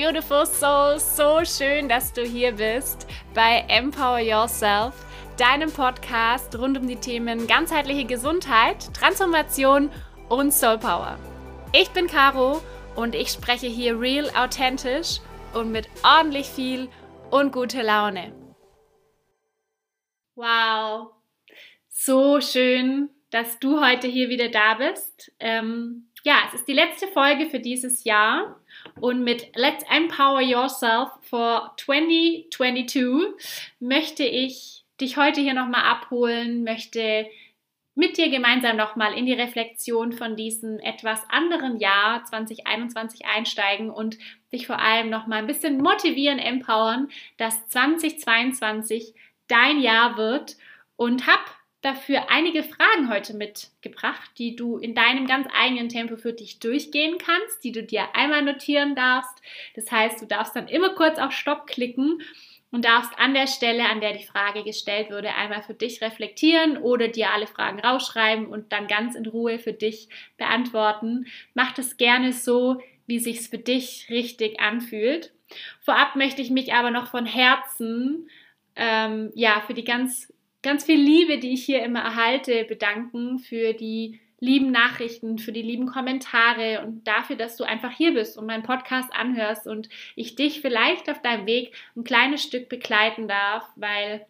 beautiful soul. So schön, dass du hier bist bei Empower Yourself, deinem Podcast rund um die Themen ganzheitliche Gesundheit, Transformation und Soul Power. Ich bin Caro und ich spreche hier real, authentisch und mit ordentlich viel und guter Laune. Wow, so schön, dass du heute hier wieder da bist. Ähm, ja, es ist die letzte Folge für dieses Jahr und mit Let's Empower Yourself for 2022 möchte ich dich heute hier nochmal abholen, möchte mit dir gemeinsam nochmal in die Reflexion von diesem etwas anderen Jahr 2021 einsteigen und dich vor allem nochmal ein bisschen motivieren, empowern, dass 2022 dein Jahr wird. Und hab dafür einige Fragen heute mitgebracht, die du in deinem ganz eigenen Tempo für dich durchgehen kannst, die du dir einmal notieren darfst. Das heißt, du darfst dann immer kurz auf Stopp klicken und darfst an der Stelle, an der die Frage gestellt wurde, einmal für dich reflektieren oder dir alle Fragen rausschreiben und dann ganz in Ruhe für dich beantworten. Mach das gerne so, wie sich's für dich richtig anfühlt. Vorab möchte ich mich aber noch von Herzen ähm, ja für die ganz ganz viel Liebe, die ich hier immer erhalte, bedanken für die lieben Nachrichten, für die lieben Kommentare und dafür, dass du einfach hier bist und meinen Podcast anhörst und ich dich vielleicht auf deinem Weg ein kleines Stück begleiten darf, weil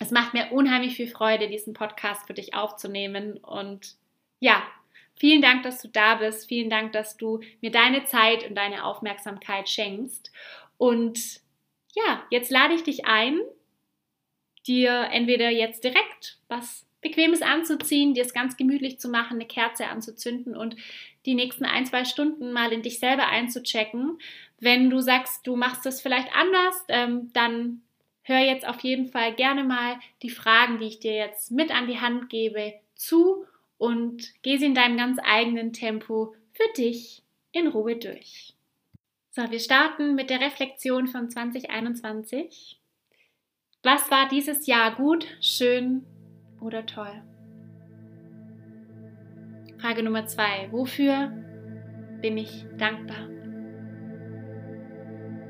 es macht mir unheimlich viel Freude, diesen Podcast für dich aufzunehmen. Und ja, vielen Dank, dass du da bist, vielen Dank, dass du mir deine Zeit und deine Aufmerksamkeit schenkst. Und ja, jetzt lade ich dich ein, dir entweder jetzt direkt was Bequemes anzuziehen, dir es ganz gemütlich zu machen, eine Kerze anzuzünden und die nächsten ein, zwei Stunden mal in dich selber einzuchecken. Wenn du sagst, du machst das vielleicht anders, ähm, dann hör jetzt auf jeden Fall gerne mal die Fragen, die ich dir jetzt mit an die Hand gebe, zu und geh sie in deinem ganz eigenen Tempo für dich in Ruhe durch. So, wir starten mit der Reflexion von 2021. Was war dieses Jahr gut, schön oder toll? Frage Nummer zwei. Wofür bin ich dankbar?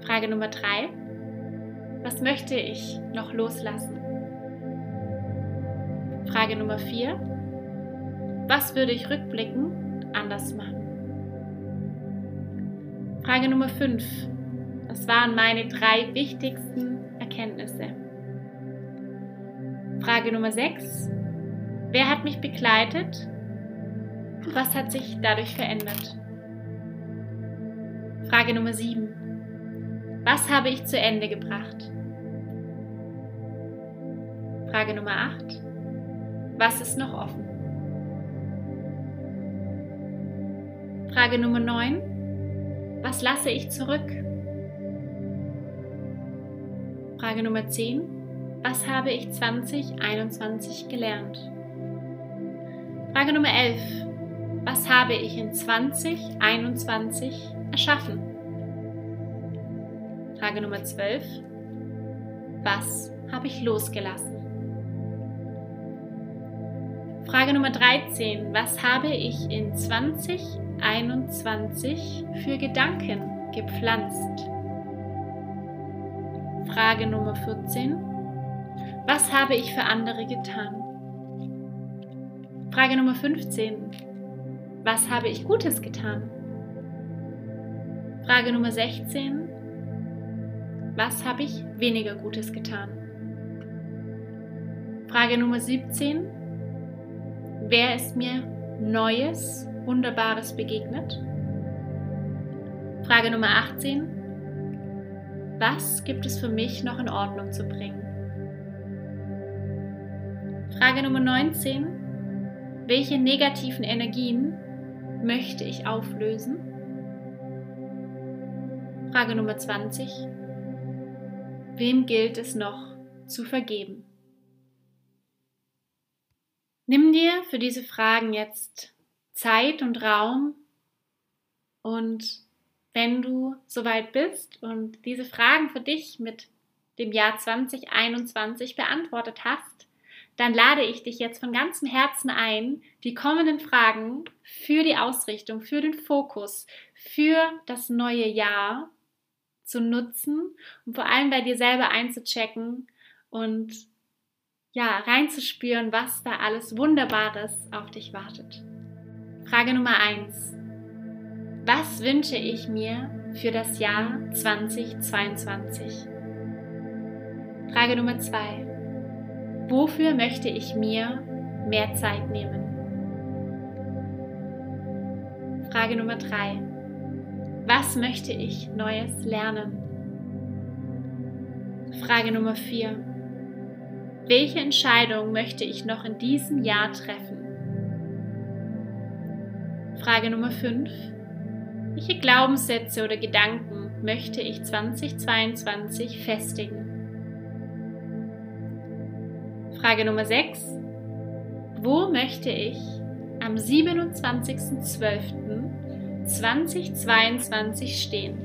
Frage Nummer drei. Was möchte ich noch loslassen? Frage Nummer vier. Was würde ich rückblickend anders machen? Frage Nummer fünf. Was waren meine drei wichtigsten Erkenntnisse? Frage Nummer 6. Wer hat mich begleitet? Was hat sich dadurch verändert? Frage Nummer 7. Was habe ich zu Ende gebracht? Frage Nummer 8. Was ist noch offen? Frage Nummer 9. Was lasse ich zurück? Frage Nummer 10. Was habe ich 2021 gelernt? Frage Nummer 11. Was habe ich in 2021 erschaffen? Frage Nummer 12. Was habe ich losgelassen? Frage Nummer 13. Was habe ich in 2021 für Gedanken gepflanzt? Frage Nummer 14. Was habe ich für andere getan? Frage Nummer 15. Was habe ich Gutes getan? Frage Nummer 16. Was habe ich weniger Gutes getan? Frage Nummer 17. Wer ist mir Neues, Wunderbares begegnet? Frage Nummer 18. Was gibt es für mich noch in Ordnung zu bringen? Frage Nummer 19. Welche negativen Energien möchte ich auflösen? Frage Nummer 20. Wem gilt es noch zu vergeben? Nimm dir für diese Fragen jetzt Zeit und Raum und wenn du soweit bist und diese Fragen für dich mit dem Jahr 2021 beantwortet hast, dann lade ich dich jetzt von ganzem Herzen ein, die kommenden Fragen für die Ausrichtung, für den Fokus, für das neue Jahr zu nutzen und vor allem bei dir selber einzuchecken und ja, reinzuspüren, was da alles Wunderbares auf dich wartet. Frage Nummer 1. Was wünsche ich mir für das Jahr 2022? Frage Nummer 2. Wofür möchte ich mir mehr Zeit nehmen? Frage Nummer 3. Was möchte ich Neues lernen? Frage Nummer 4. Welche Entscheidung möchte ich noch in diesem Jahr treffen? Frage Nummer 5. Welche Glaubenssätze oder Gedanken möchte ich 2022 festigen? Frage Nummer 6. Wo möchte ich am 27.12.2022 stehen?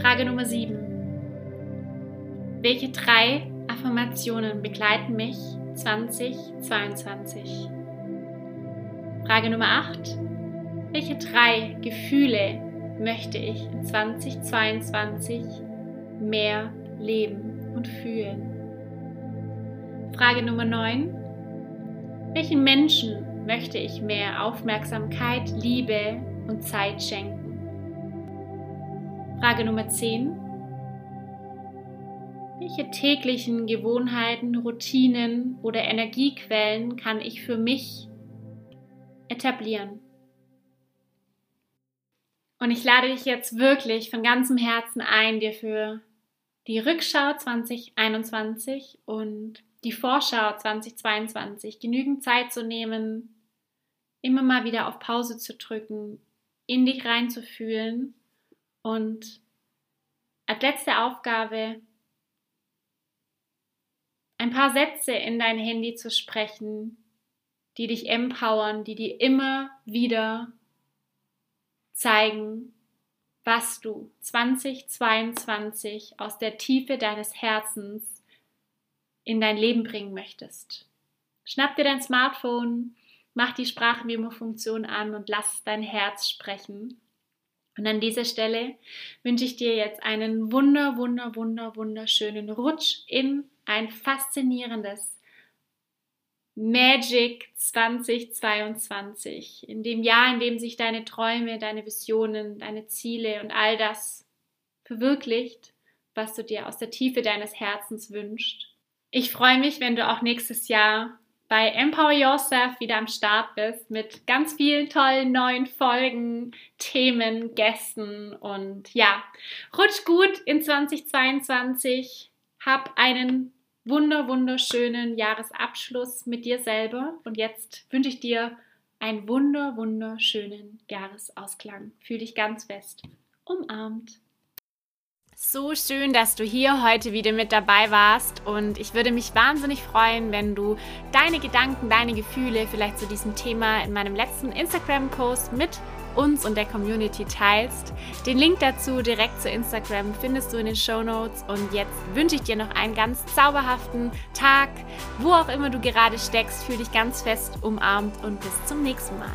Frage Nummer 7. Welche drei Affirmationen begleiten mich 2022? Frage Nummer 8. Welche drei Gefühle möchte ich in 2022 mehr leben und fühlen? Frage Nummer 9. Welchen Menschen möchte ich mehr Aufmerksamkeit, Liebe und Zeit schenken? Frage Nummer 10. Welche täglichen Gewohnheiten, Routinen oder Energiequellen kann ich für mich etablieren? Und ich lade dich jetzt wirklich von ganzem Herzen ein, dir für die Rückschau 2021 und die Vorschau 2022 genügend Zeit zu nehmen, immer mal wieder auf Pause zu drücken, in dich reinzufühlen und als letzte Aufgabe ein paar Sätze in dein Handy zu sprechen, die dich empowern, die dir immer wieder zeigen, was du 2022 aus der Tiefe deines Herzens in dein Leben bringen möchtest. Schnapp dir dein Smartphone, mach die Sprachmemo-Funktion an und lass dein Herz sprechen. Und an dieser Stelle wünsche ich dir jetzt einen wunder, wunder, wunder, wunderschönen Rutsch in ein faszinierendes Magic 2022. In dem Jahr, in dem sich deine Träume, deine Visionen, deine Ziele und all das verwirklicht, was du dir aus der Tiefe deines Herzens wünschst. Ich freue mich, wenn du auch nächstes Jahr bei Empower Yourself wieder am Start bist mit ganz vielen tollen neuen Folgen, Themen, Gästen und ja, rutsch gut in 2022. Hab einen wunder wunderschönen Jahresabschluss mit dir selber und jetzt wünsche ich dir einen wunder wunderschönen Jahresausklang. Fühl dich ganz fest umarmt. So schön, dass du hier heute wieder mit dabei warst und ich würde mich wahnsinnig freuen, wenn du deine Gedanken, deine Gefühle vielleicht zu diesem Thema in meinem letzten Instagram-Post mit uns und der Community teilst. Den Link dazu direkt zu Instagram findest du in den Show Notes und jetzt wünsche ich dir noch einen ganz zauberhaften Tag, wo auch immer du gerade steckst. Fühl dich ganz fest umarmt und bis zum nächsten Mal.